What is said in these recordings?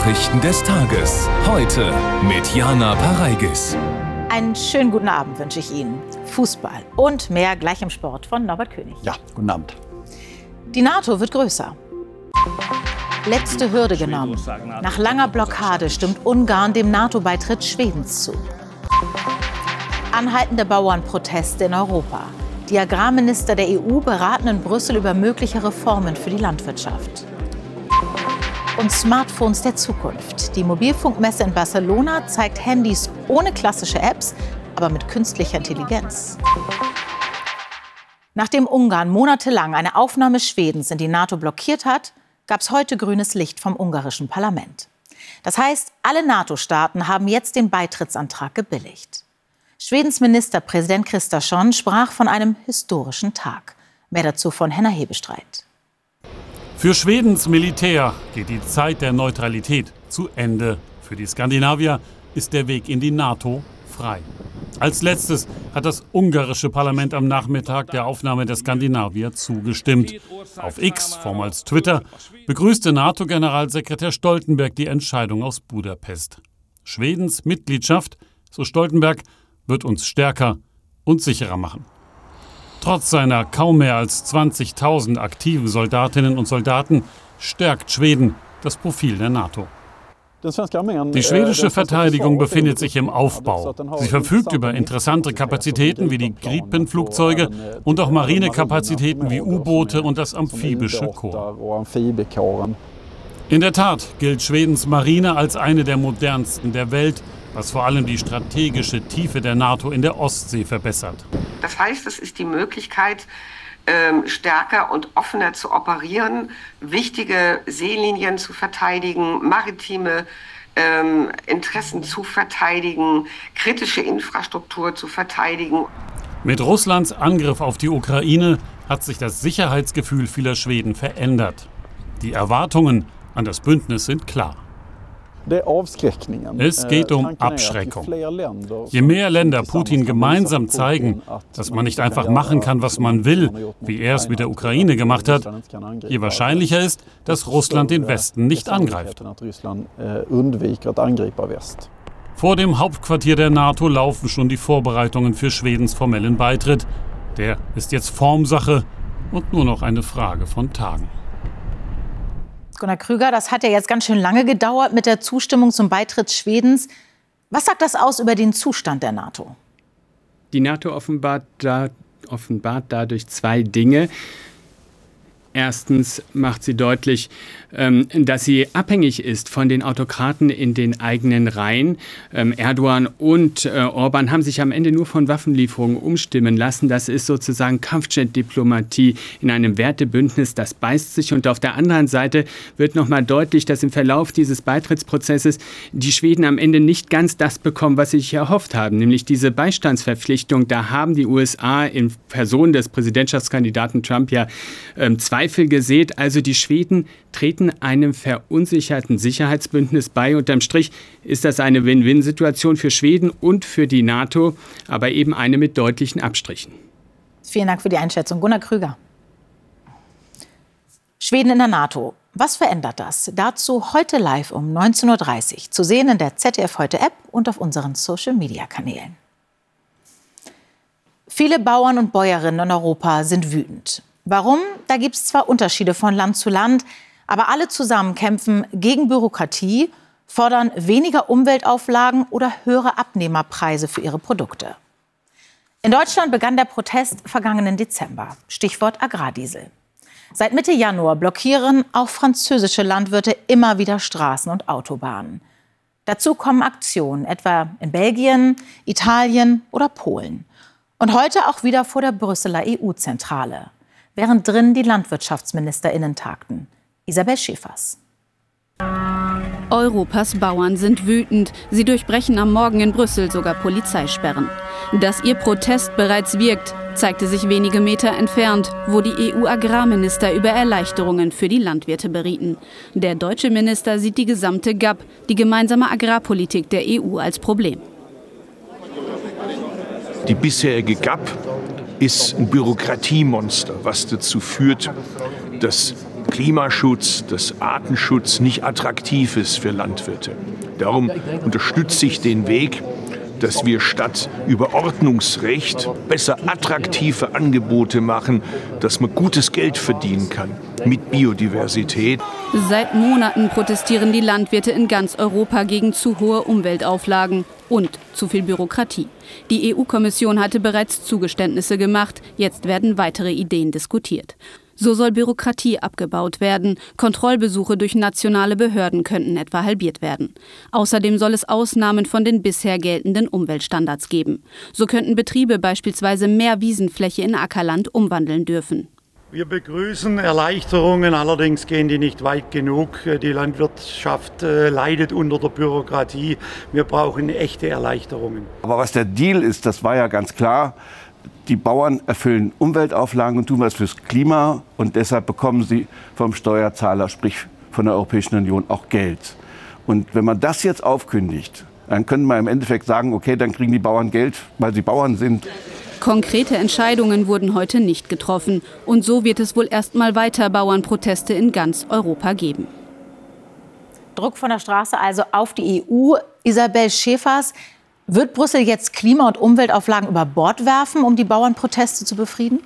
Nachrichten des Tages. Heute mit Jana Pareigis. Einen schönen guten Abend wünsche ich Ihnen. Fußball und mehr gleich im Sport von Norbert König. Ja, guten Abend. Die NATO wird größer. Letzte Hürde genommen. Nach langer Blockade stimmt Ungarn dem NATO-Beitritt Schwedens zu. Anhaltende Bauernproteste in Europa. Die Agrarminister der EU beraten in Brüssel über mögliche Reformen für die Landwirtschaft und Smartphones der Zukunft. Die Mobilfunkmesse in Barcelona zeigt Handys ohne klassische Apps, aber mit künstlicher Intelligenz. Nachdem Ungarn monatelang eine Aufnahme Schwedens in die NATO blockiert hat, gab es heute grünes Licht vom ungarischen Parlament. Das heißt, alle NATO-Staaten haben jetzt den Beitrittsantrag gebilligt. Schwedens Ministerpräsident Kristersson sprach von einem historischen Tag. Mehr dazu von Henna Hebestreit. Für Schwedens Militär geht die Zeit der Neutralität zu Ende. Für die Skandinavier ist der Weg in die NATO frei. Als letztes hat das ungarische Parlament am Nachmittag der Aufnahme der Skandinavier zugestimmt. Auf X, vormals Twitter, begrüßte NATO-Generalsekretär Stoltenberg die Entscheidung aus Budapest. Schwedens Mitgliedschaft, so Stoltenberg, wird uns stärker und sicherer machen. Trotz seiner kaum mehr als 20.000 aktiven Soldatinnen und Soldaten stärkt Schweden das Profil der NATO. Die schwedische Verteidigung befindet sich im Aufbau. Sie verfügt über interessante Kapazitäten wie die Gripen-Flugzeuge und auch Marinekapazitäten wie U-Boote und das amphibische Korps. In der Tat gilt Schwedens Marine als eine der modernsten der Welt was vor allem die strategische Tiefe der NATO in der Ostsee verbessert. Das heißt, es ist die Möglichkeit, ähm, stärker und offener zu operieren, wichtige Seelinien zu verteidigen, maritime ähm, Interessen zu verteidigen, kritische Infrastruktur zu verteidigen. Mit Russlands Angriff auf die Ukraine hat sich das Sicherheitsgefühl vieler Schweden verändert. Die Erwartungen an das Bündnis sind klar. Es geht um Abschreckung. Je mehr Länder Putin gemeinsam zeigen, dass man nicht einfach machen kann, was man will, wie er es mit der Ukraine gemacht hat, je wahrscheinlicher ist, dass Russland den Westen nicht angreift. Vor dem Hauptquartier der NATO laufen schon die Vorbereitungen für Schwedens formellen Beitritt. Der ist jetzt Formsache und nur noch eine Frage von Tagen. Gunnar Krüger, das hat ja jetzt ganz schön lange gedauert mit der Zustimmung zum Beitritt Schwedens. Was sagt das aus über den Zustand der NATO? Die NATO offenbart, da, offenbart dadurch zwei Dinge. Erstens macht sie deutlich, ähm, dass sie abhängig ist von den Autokraten in den eigenen Reihen. Ähm, Erdogan und äh, Orban haben sich am Ende nur von Waffenlieferungen umstimmen lassen. Das ist sozusagen Kampfjet-Diplomatie in einem Wertebündnis. Das beißt sich. Und auf der anderen Seite wird nochmal deutlich, dass im Verlauf dieses Beitrittsprozesses die Schweden am Ende nicht ganz das bekommen, was sie sich erhofft haben, nämlich diese Beistandsverpflichtung. Da haben die USA in Person des Präsidentschaftskandidaten Trump ja ähm, zwei Zweifel gesät. Also die Schweden treten einem verunsicherten Sicherheitsbündnis bei. Unterm Strich ist das eine Win-Win-Situation für Schweden und für die NATO, aber eben eine mit deutlichen Abstrichen. Vielen Dank für die Einschätzung. Gunnar Krüger. Schweden in der NATO. Was verändert das? Dazu heute live um 19.30 Uhr. Zu sehen in der ZDF Heute App und auf unseren Social-Media-Kanälen. Viele Bauern und Bäuerinnen in Europa sind wütend. Warum? Da gibt es zwar Unterschiede von Land zu Land, aber alle zusammen kämpfen gegen Bürokratie, fordern weniger Umweltauflagen oder höhere Abnehmerpreise für ihre Produkte. In Deutschland begann der Protest vergangenen Dezember. Stichwort Agrardiesel. Seit Mitte Januar blockieren auch französische Landwirte immer wieder Straßen und Autobahnen. Dazu kommen Aktionen, etwa in Belgien, Italien oder Polen. Und heute auch wieder vor der Brüsseler EU-Zentrale während drin die LandwirtschaftsministerInnen tagten. Isabel Schäfers. Europas Bauern sind wütend. Sie durchbrechen am Morgen in Brüssel sogar Polizeisperren. Dass ihr Protest bereits wirkt, zeigte sich wenige Meter entfernt, wo die EU-Agrarminister über Erleichterungen für die Landwirte berieten. Der deutsche Minister sieht die gesamte GAP, die gemeinsame Agrarpolitik der EU, als Problem. Die bisherige GAP ist ein Bürokratiemonster, was dazu führt, dass Klimaschutz, dass Artenschutz nicht attraktiv ist für Landwirte. Darum unterstütze ich den Weg, dass wir statt über Ordnungsrecht besser attraktive Angebote machen, dass man gutes Geld verdienen kann mit Biodiversität. Seit Monaten protestieren die Landwirte in ganz Europa gegen zu hohe Umweltauflagen und zu viel Bürokratie. Die EU-Kommission hatte bereits Zugeständnisse gemacht, jetzt werden weitere Ideen diskutiert. So soll Bürokratie abgebaut werden, Kontrollbesuche durch nationale Behörden könnten etwa halbiert werden. Außerdem soll es Ausnahmen von den bisher geltenden Umweltstandards geben. So könnten Betriebe beispielsweise mehr Wiesenfläche in Ackerland umwandeln dürfen. Wir begrüßen Erleichterungen, allerdings gehen die nicht weit genug. Die Landwirtschaft äh, leidet unter der Bürokratie. Wir brauchen echte Erleichterungen. Aber was der Deal ist, das war ja ganz klar. Die Bauern erfüllen Umweltauflagen und tun was fürs Klima und deshalb bekommen sie vom Steuerzahler, sprich von der Europäischen Union, auch Geld. Und wenn man das jetzt aufkündigt, dann können wir im Endeffekt sagen, okay, dann kriegen die Bauern Geld, weil sie Bauern sind. Konkrete Entscheidungen wurden heute nicht getroffen. Und so wird es wohl erst mal weiter Bauernproteste in ganz Europa geben. Druck von der Straße also auf die EU. Isabel Schäfers, wird Brüssel jetzt Klima- und Umweltauflagen über Bord werfen, um die Bauernproteste zu befrieden?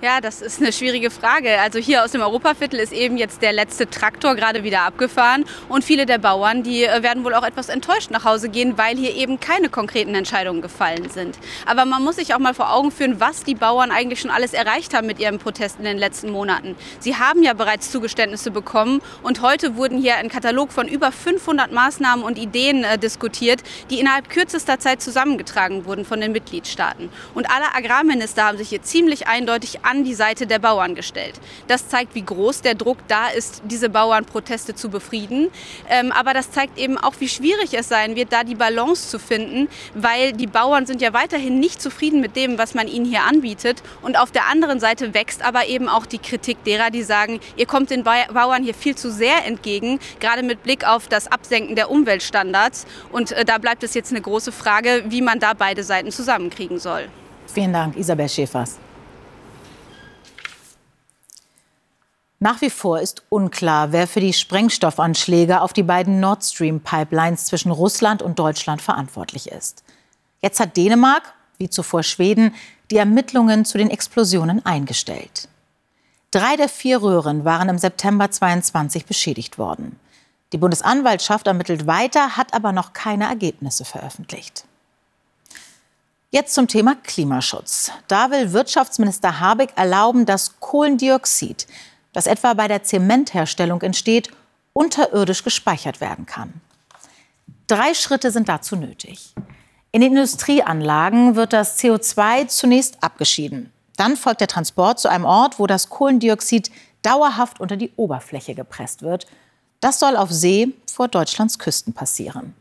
Ja, das ist eine schwierige Frage. Also hier aus dem Europaviertel ist eben jetzt der letzte Traktor gerade wieder abgefahren und viele der Bauern, die äh, werden wohl auch etwas enttäuscht nach Hause gehen, weil hier eben keine konkreten Entscheidungen gefallen sind. Aber man muss sich auch mal vor Augen führen, was die Bauern eigentlich schon alles erreicht haben mit ihrem Protest in den letzten Monaten. Sie haben ja bereits Zugeständnisse bekommen und heute wurden hier ein Katalog von über 500 Maßnahmen und Ideen äh, diskutiert, die innerhalb kürzester Zeit zusammengetragen wurden von den Mitgliedstaaten. Und alle Agrarminister haben sich hier ziemlich eindeutig an die Seite der Bauern gestellt. Das zeigt, wie groß der Druck da ist, diese Bauernproteste zu befrieden. Ähm, aber das zeigt eben auch, wie schwierig es sein wird, da die Balance zu finden, weil die Bauern sind ja weiterhin nicht zufrieden mit dem, was man ihnen hier anbietet. Und auf der anderen Seite wächst aber eben auch die Kritik derer, die sagen, ihr kommt den Bauern hier viel zu sehr entgegen, gerade mit Blick auf das Absenken der Umweltstandards. Und äh, da bleibt es jetzt eine große Frage, wie man da beide Seiten zusammenkriegen soll. Vielen Dank, Isabel Schäfers. Nach wie vor ist unklar, wer für die Sprengstoffanschläge auf die beiden Nord Stream-Pipelines zwischen Russland und Deutschland verantwortlich ist. Jetzt hat Dänemark, wie zuvor Schweden, die Ermittlungen zu den Explosionen eingestellt. Drei der vier Röhren waren im September 22 beschädigt worden. Die Bundesanwaltschaft ermittelt weiter, hat aber noch keine Ergebnisse veröffentlicht. Jetzt zum Thema Klimaschutz. Da will Wirtschaftsminister Habeck erlauben, dass Kohlendioxid das etwa bei der Zementherstellung entsteht, unterirdisch gespeichert werden kann. Drei Schritte sind dazu nötig. In den Industrieanlagen wird das CO2 zunächst abgeschieden. Dann folgt der Transport zu einem Ort, wo das Kohlendioxid dauerhaft unter die Oberfläche gepresst wird. Das soll auf See vor Deutschlands Küsten passieren.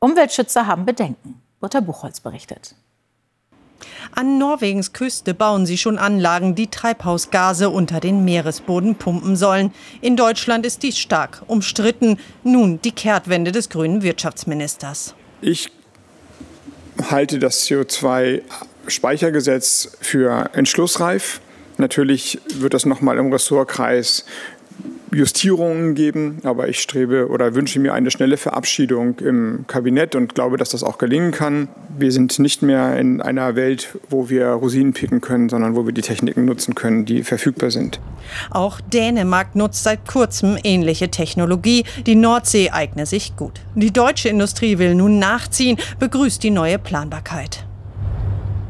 Umweltschützer haben Bedenken. Britta Buchholz berichtet. An Norwegens Küste bauen sie schon Anlagen, die Treibhausgase unter den Meeresboden pumpen sollen. In Deutschland ist dies stark umstritten. Nun die Kehrtwende des grünen Wirtschaftsministers. Ich halte das CO2-Speichergesetz für entschlussreif. Natürlich wird das nochmal im Ressortkreis Justierungen geben, aber ich strebe oder wünsche mir eine schnelle Verabschiedung im Kabinett und glaube, dass das auch gelingen kann. Wir sind nicht mehr in einer Welt, wo wir Rosinen picken können, sondern wo wir die Techniken nutzen können, die verfügbar sind. Auch Dänemark nutzt seit kurzem ähnliche Technologie. Die Nordsee eigne sich gut. Die deutsche Industrie will nun nachziehen, begrüßt die neue Planbarkeit.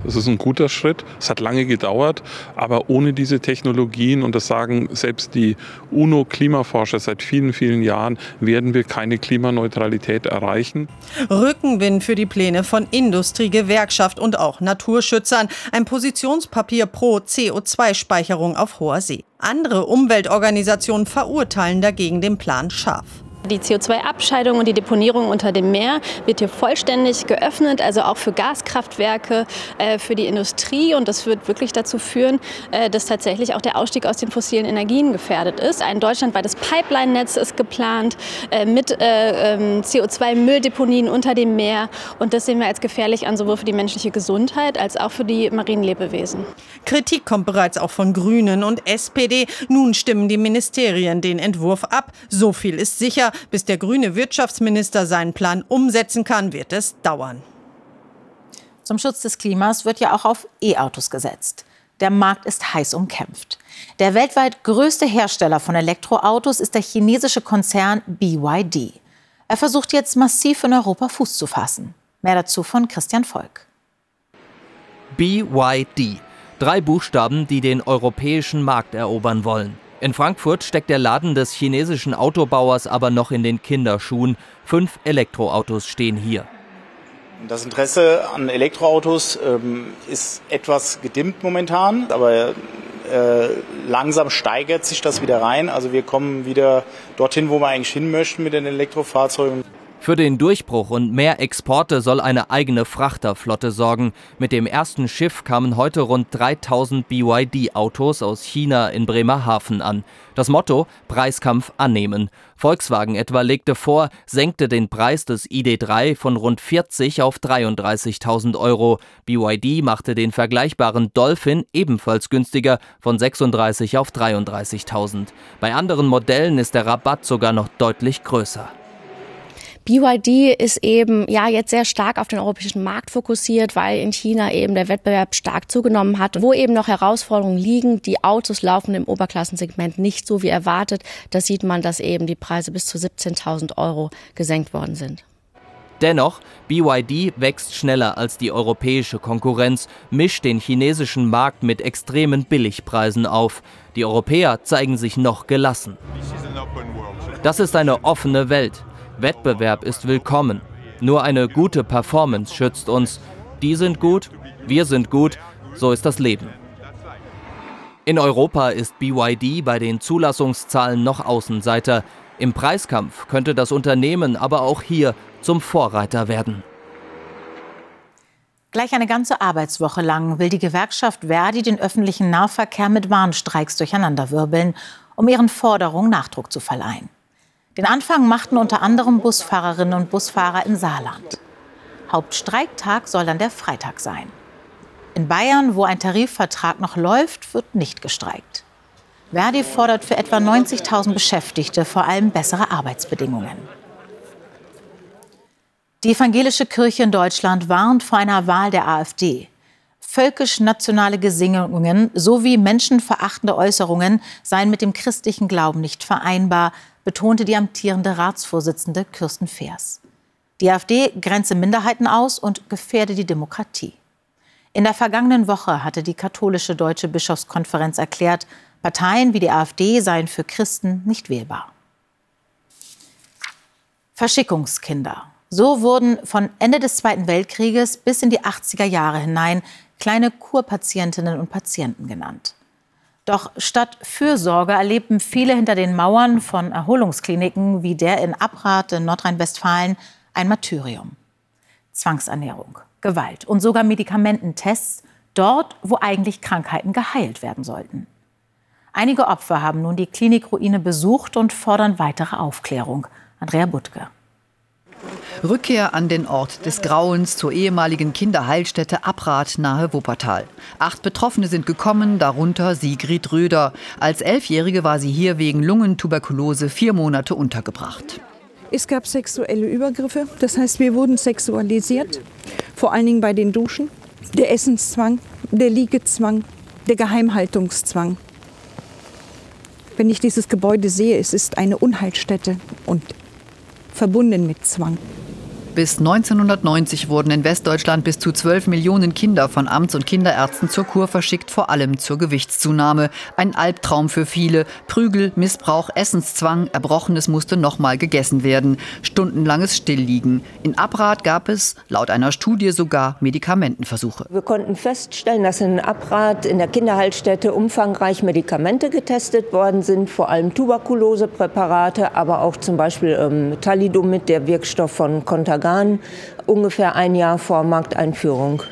Das ist ein guter Schritt. Es hat lange gedauert, aber ohne diese Technologien, und das sagen selbst die UNO-Klimaforscher seit vielen, vielen Jahren, werden wir keine Klimaneutralität erreichen. Rückenwind für die Pläne von Industrie, Gewerkschaft und auch Naturschützern. Ein Positionspapier pro CO2-Speicherung auf hoher See. Andere Umweltorganisationen verurteilen dagegen den Plan scharf. Die CO2-Abscheidung und die Deponierung unter dem Meer wird hier vollständig geöffnet, also auch für Gaskraftwerke, äh, für die Industrie. Und das wird wirklich dazu führen, äh, dass tatsächlich auch der Ausstieg aus den fossilen Energien gefährdet ist. Ein deutschlandweites Pipeline-Netz ist geplant äh, mit ähm, CO2-Mülldeponien unter dem Meer. Und das sehen wir als gefährlich an, sowohl für die menschliche Gesundheit als auch für die marinen Lebewesen. Kritik kommt bereits auch von Grünen und SPD. Nun stimmen die Ministerien den Entwurf ab. So viel ist sicher. Bis der grüne Wirtschaftsminister seinen Plan umsetzen kann, wird es dauern. Zum Schutz des Klimas wird ja auch auf E-Autos gesetzt. Der Markt ist heiß umkämpft. Der weltweit größte Hersteller von Elektroautos ist der chinesische Konzern BYD. Er versucht jetzt massiv in Europa Fuß zu fassen. Mehr dazu von Christian Volk. BYD. Drei Buchstaben, die den europäischen Markt erobern wollen. In Frankfurt steckt der Laden des chinesischen Autobauers aber noch in den Kinderschuhen. Fünf Elektroautos stehen hier. Das Interesse an Elektroautos ähm, ist etwas gedimmt momentan, aber äh, langsam steigert sich das wieder rein. Also wir kommen wieder dorthin, wo wir eigentlich hin möchten mit den Elektrofahrzeugen. Für den Durchbruch und mehr Exporte soll eine eigene Frachterflotte sorgen. Mit dem ersten Schiff kamen heute rund 3000 BYD-Autos aus China in Bremerhaven an. Das Motto Preiskampf annehmen. Volkswagen etwa legte vor, senkte den Preis des ID3 von rund 40 auf 33.000 Euro. BYD machte den vergleichbaren Dolphin ebenfalls günstiger von 36 auf 33.000. Bei anderen Modellen ist der Rabatt sogar noch deutlich größer. BYD ist eben ja jetzt sehr stark auf den europäischen Markt fokussiert, weil in China eben der Wettbewerb stark zugenommen hat, wo eben noch Herausforderungen liegen. Die Autos laufen im Oberklassensegment nicht so wie erwartet. Da sieht man, dass eben die Preise bis zu 17.000 Euro gesenkt worden sind. Dennoch, BYD wächst schneller als die europäische Konkurrenz, mischt den chinesischen Markt mit extremen Billigpreisen auf. Die Europäer zeigen sich noch gelassen. Das ist eine offene Welt. Wettbewerb ist willkommen. Nur eine gute Performance schützt uns. Die sind gut, wir sind gut, so ist das Leben. In Europa ist BYD bei den Zulassungszahlen noch Außenseiter. Im Preiskampf könnte das Unternehmen aber auch hier zum Vorreiter werden. Gleich eine ganze Arbeitswoche lang will die Gewerkschaft Verdi den öffentlichen Nahverkehr mit Warnstreiks durcheinanderwirbeln, um ihren Forderungen Nachdruck zu verleihen. Den Anfang machten unter anderem Busfahrerinnen und Busfahrer in Saarland. Hauptstreiktag soll dann der Freitag sein. In Bayern, wo ein Tarifvertrag noch läuft, wird nicht gestreikt. Verdi fordert für etwa 90.000 Beschäftigte vor allem bessere Arbeitsbedingungen. Die evangelische Kirche in Deutschland warnt vor einer Wahl der AfD. Völkisch-nationale Gesinnungen sowie menschenverachtende Äußerungen seien mit dem christlichen Glauben nicht vereinbar, betonte die amtierende Ratsvorsitzende Kirsten Feers. Die AfD grenze Minderheiten aus und gefährde die Demokratie. In der vergangenen Woche hatte die katholische Deutsche Bischofskonferenz erklärt, Parteien wie die AfD seien für Christen nicht wählbar. Verschickungskinder. So wurden von Ende des Zweiten Weltkrieges bis in die 80er Jahre hinein kleine Kurpatientinnen und Patienten genannt. Doch statt Fürsorge erlebten viele hinter den Mauern von Erholungskliniken wie der in Abrath in Nordrhein-Westfalen ein Martyrium. Zwangsernährung, Gewalt und sogar Medikamententests dort, wo eigentlich Krankheiten geheilt werden sollten. Einige Opfer haben nun die Klinikruine besucht und fordern weitere Aufklärung. Andrea Butke. Rückkehr an den Ort des Grauens zur ehemaligen Kinderheilstätte Abrath nahe Wuppertal. Acht Betroffene sind gekommen, darunter Sigrid Röder. Als Elfjährige war sie hier wegen Lungentuberkulose vier Monate untergebracht. Es gab sexuelle Übergriffe, das heißt, wir wurden sexualisiert, vor allen Dingen bei den Duschen. Der Essenszwang, der Liegezwang, der Geheimhaltungszwang. Wenn ich dieses Gebäude sehe, es ist eine Unheilstätte und verbunden mit Zwang. Bis 1990 wurden in Westdeutschland bis zu 12 Millionen Kinder von Amts- und Kinderärzten zur Kur verschickt, vor allem zur Gewichtszunahme. Ein Albtraum für viele. Prügel, Missbrauch, Essenszwang, Erbrochenes musste nochmal gegessen werden. Stundenlanges Stillliegen. In Abrad gab es, laut einer Studie, sogar Medikamentenversuche. Wir konnten feststellen, dass in Abrad in der Kinderheilstätte umfangreich Medikamente getestet worden sind, vor allem Tuberkulosepräparate, aber auch zum Beispiel ähm, Thalidomid, der Wirkstoff von Contagan Jahren, ungefähr ein Jahr vor Markteinführung.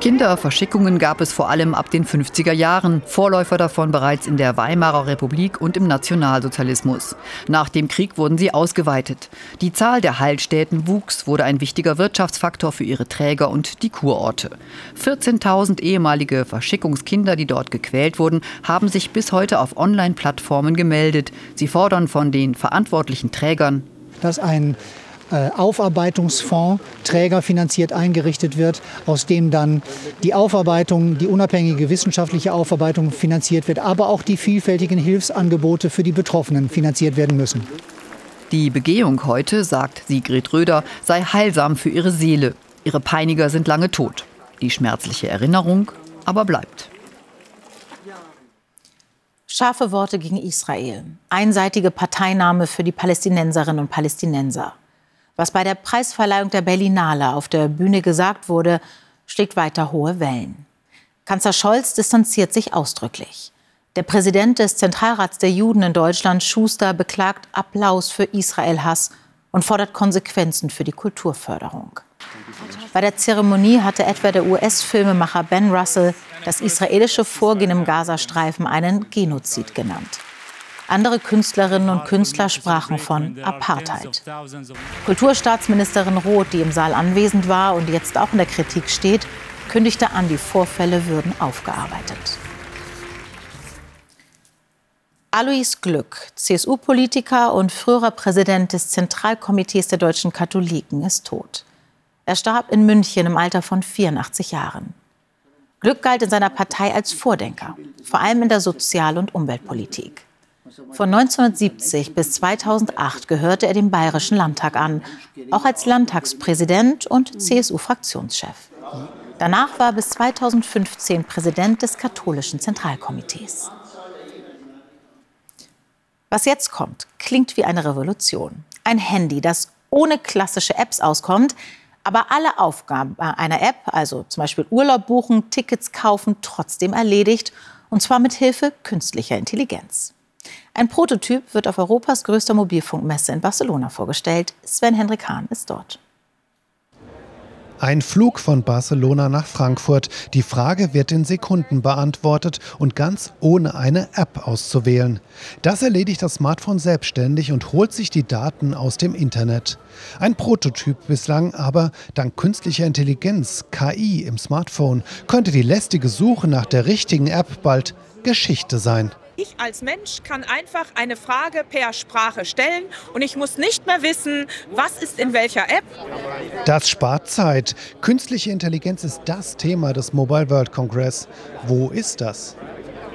Kinderverschickungen gab es vor allem ab den 50er Jahren, Vorläufer davon bereits in der Weimarer Republik und im Nationalsozialismus. Nach dem Krieg wurden sie ausgeweitet. Die Zahl der Heilstätten wuchs, wurde ein wichtiger Wirtschaftsfaktor für ihre Träger und die Kurorte. 14.000 ehemalige Verschickungskinder, die dort gequält wurden, haben sich bis heute auf Online-Plattformen gemeldet. Sie fordern von den verantwortlichen Trägern, dass ein Aufarbeitungsfonds trägerfinanziert eingerichtet wird, aus dem dann die Aufarbeitung, die unabhängige wissenschaftliche Aufarbeitung finanziert wird, aber auch die vielfältigen Hilfsangebote für die Betroffenen finanziert werden müssen. Die Begehung heute, sagt Sigrid Röder, sei heilsam für ihre Seele. Ihre Peiniger sind lange tot. Die schmerzliche Erinnerung aber bleibt. Scharfe Worte gegen Israel. Einseitige Parteinahme für die Palästinenserinnen und Palästinenser. Was bei der Preisverleihung der Berlinale auf der Bühne gesagt wurde, schlägt weiter hohe Wellen. Kanzler Scholz distanziert sich ausdrücklich. Der Präsident des Zentralrats der Juden in Deutschland, Schuster, beklagt Applaus für Israel-Hass und fordert Konsequenzen für die Kulturförderung. Bei der Zeremonie hatte etwa der US-Filmemacher Ben Russell das israelische Vorgehen im Gazastreifen einen Genozid genannt. Andere Künstlerinnen und Künstler sprachen von Apartheid. Kulturstaatsministerin Roth, die im Saal anwesend war und jetzt auch in der Kritik steht, kündigte an, die Vorfälle würden aufgearbeitet. Alois Glück, CSU-Politiker und früherer Präsident des Zentralkomitees der deutschen Katholiken, ist tot. Er starb in München im Alter von 84 Jahren. Glück galt in seiner Partei als Vordenker, vor allem in der Sozial- und Umweltpolitik. Von 1970 bis 2008 gehörte er dem Bayerischen Landtag an, auch als Landtagspräsident und CSU-Fraktionschef. Danach war er bis 2015 Präsident des katholischen Zentralkomitees. Was jetzt kommt, klingt wie eine Revolution. Ein Handy, das ohne klassische Apps auskommt, aber alle Aufgaben einer App, also zum Beispiel Urlaub buchen, Tickets kaufen, trotzdem erledigt, und zwar mit Hilfe künstlicher Intelligenz. Ein Prototyp wird auf Europas größter Mobilfunkmesse in Barcelona vorgestellt. Sven Henrik Hahn ist dort. Ein Flug von Barcelona nach Frankfurt. Die Frage wird in Sekunden beantwortet und ganz ohne eine App auszuwählen. Das erledigt das Smartphone selbstständig und holt sich die Daten aus dem Internet. Ein Prototyp bislang, aber dank künstlicher Intelligenz, KI im Smartphone, könnte die lästige Suche nach der richtigen App bald Geschichte sein. Ich als Mensch kann einfach eine Frage per Sprache stellen und ich muss nicht mehr wissen, was ist in welcher App. Das spart Zeit. Künstliche Intelligenz ist das Thema des Mobile World Congress. Wo ist das?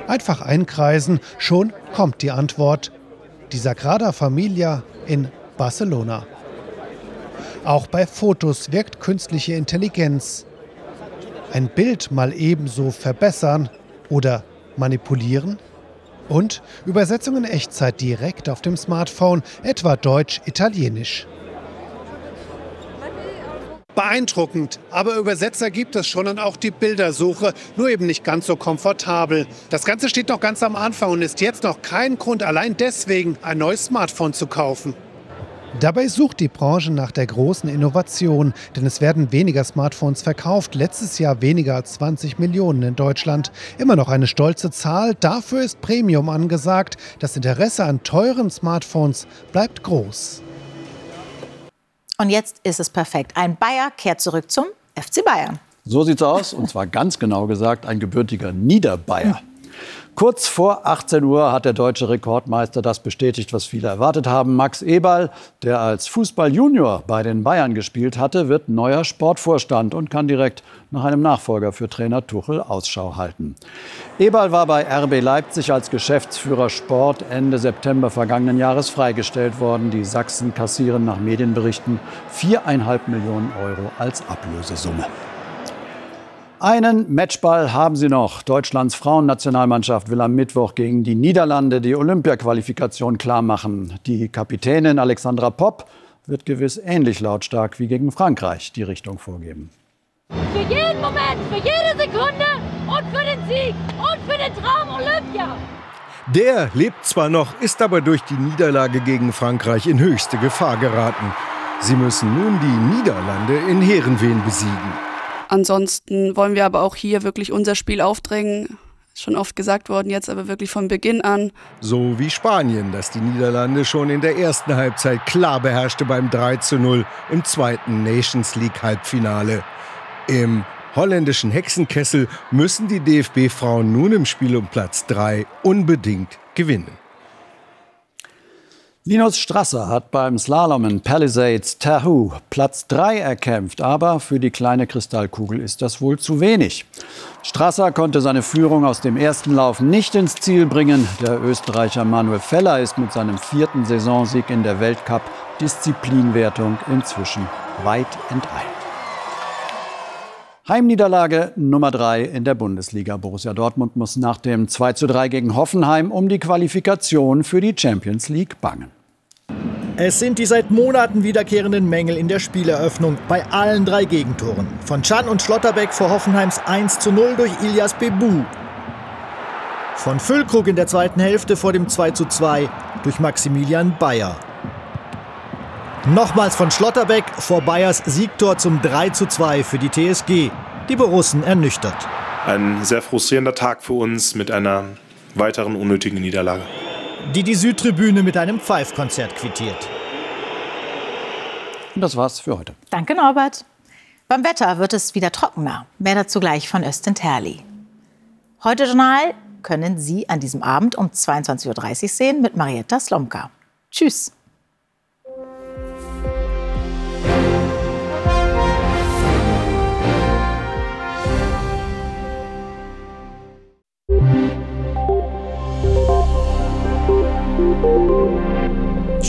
Einfach einkreisen, schon kommt die Antwort. Die Sagrada Familia in Barcelona. Auch bei Fotos wirkt künstliche Intelligenz. Ein Bild mal ebenso verbessern oder manipulieren? Und Übersetzung in Echtzeit direkt auf dem Smartphone, etwa Deutsch-Italienisch. Beeindruckend, aber Übersetzer gibt es schon und auch die Bildersuche, nur eben nicht ganz so komfortabel. Das Ganze steht noch ganz am Anfang und ist jetzt noch kein Grund, allein deswegen ein neues Smartphone zu kaufen. Dabei sucht die Branche nach der großen Innovation, denn es werden weniger Smartphones verkauft, letztes Jahr weniger als 20 Millionen in Deutschland. Immer noch eine stolze Zahl, dafür ist Premium angesagt. Das Interesse an teuren Smartphones bleibt groß. Und jetzt ist es perfekt. Ein Bayer kehrt zurück zum FC Bayern. So sieht's aus, und zwar ganz genau gesagt ein gebürtiger Niederbayer. Kurz vor 18 Uhr hat der deutsche Rekordmeister das bestätigt, was viele erwartet haben. Max Eberl, der als Fußball-Junior bei den Bayern gespielt hatte, wird neuer Sportvorstand und kann direkt nach einem Nachfolger für Trainer Tuchel Ausschau halten. Eberl war bei RB Leipzig als Geschäftsführer Sport Ende September vergangenen Jahres freigestellt worden. Die Sachsen kassieren nach Medienberichten viereinhalb Millionen Euro als Ablösesumme. Einen Matchball haben sie noch. Deutschlands Frauennationalmannschaft will am Mittwoch gegen die Niederlande die Olympiaqualifikation klarmachen. Die Kapitänin Alexandra Popp wird gewiss ähnlich lautstark wie gegen Frankreich die Richtung vorgeben. Für jeden Moment, für jede Sekunde und für den Sieg und für den Traum Olympia. Der lebt zwar noch, ist aber durch die Niederlage gegen Frankreich in höchste Gefahr geraten. Sie müssen nun die Niederlande in Heerenveen besiegen. Ansonsten wollen wir aber auch hier wirklich unser Spiel aufdrängen. Schon oft gesagt worden, jetzt aber wirklich von Beginn an. So wie Spanien, das die Niederlande schon in der ersten Halbzeit klar beherrschte beim 3 zu 0 im zweiten Nations League Halbfinale. Im holländischen Hexenkessel müssen die DFB-Frauen nun im Spiel um Platz 3 unbedingt gewinnen. Linus Strasser hat beim Slalom in Palisades Tahoe Platz 3 erkämpft, aber für die kleine Kristallkugel ist das wohl zu wenig. Strasser konnte seine Führung aus dem ersten Lauf nicht ins Ziel bringen. Der Österreicher Manuel Feller ist mit seinem vierten Saisonsieg in der Weltcup-Disziplinwertung inzwischen weit enteilt. Heimniederlage Nummer 3 in der Bundesliga. Borussia Dortmund muss nach dem 2:3 gegen Hoffenheim um die Qualifikation für die Champions League bangen. Es sind die seit Monaten wiederkehrenden Mängel in der Spieleröffnung bei allen drei Gegentoren. Von Chan und Schlotterbeck vor Hoffenheims 1 zu 0 durch Ilias Bebu. Von Füllkrug in der zweiten Hälfte vor dem 2 zu 2 durch Maximilian Bayer. Nochmals von Schlotterbeck vor Bayers Siegtor zum 3 zu 2 für die TSG. Die Borussen ernüchtert. Ein sehr frustrierender Tag für uns mit einer weiteren unnötigen Niederlage. Die die Südtribüne mit einem Pfeifkonzert quittiert. Und das war's für heute. Danke, Norbert. Beim Wetter wird es wieder trockener. Mehr dazu gleich von Östen Terli. Heute Journal können Sie an diesem Abend um 22.30 Uhr sehen mit Marietta Slomka. Tschüss.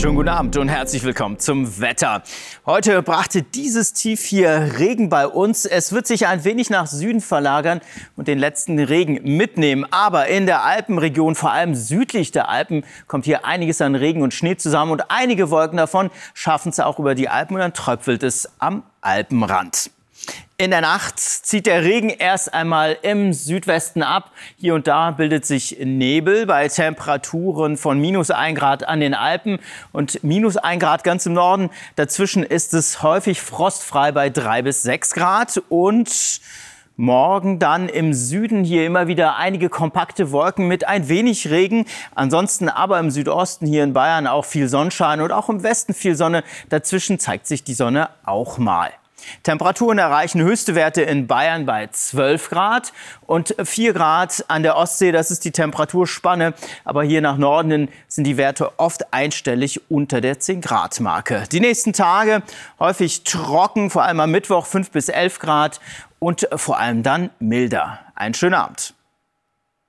Schönen guten Abend und herzlich willkommen zum Wetter. Heute brachte dieses Tief hier Regen bei uns. Es wird sich ein wenig nach Süden verlagern und den letzten Regen mitnehmen. Aber in der Alpenregion, vor allem südlich der Alpen, kommt hier einiges an Regen und Schnee zusammen. Und einige Wolken davon schaffen es auch über die Alpen und dann tröpfelt es am Alpenrand. In der Nacht zieht der Regen erst einmal im Südwesten ab. Hier und da bildet sich Nebel bei Temperaturen von minus 1 Grad an den Alpen und minus 1 Grad ganz im Norden. Dazwischen ist es häufig frostfrei bei 3 bis 6 Grad und Morgen dann im Süden hier immer wieder einige kompakte Wolken mit ein wenig Regen. Ansonsten aber im Südosten hier in Bayern auch viel Sonnenschein und auch im Westen viel Sonne. Dazwischen zeigt sich die Sonne auch mal. Temperaturen erreichen höchste Werte in Bayern bei 12 Grad und 4 Grad an der Ostsee. Das ist die Temperaturspanne. Aber hier nach Norden sind die Werte oft einstellig unter der 10 Grad Marke. Die nächsten Tage häufig trocken, vor allem am Mittwoch 5 bis 11 Grad und vor allem dann milder. Einen schönen Abend.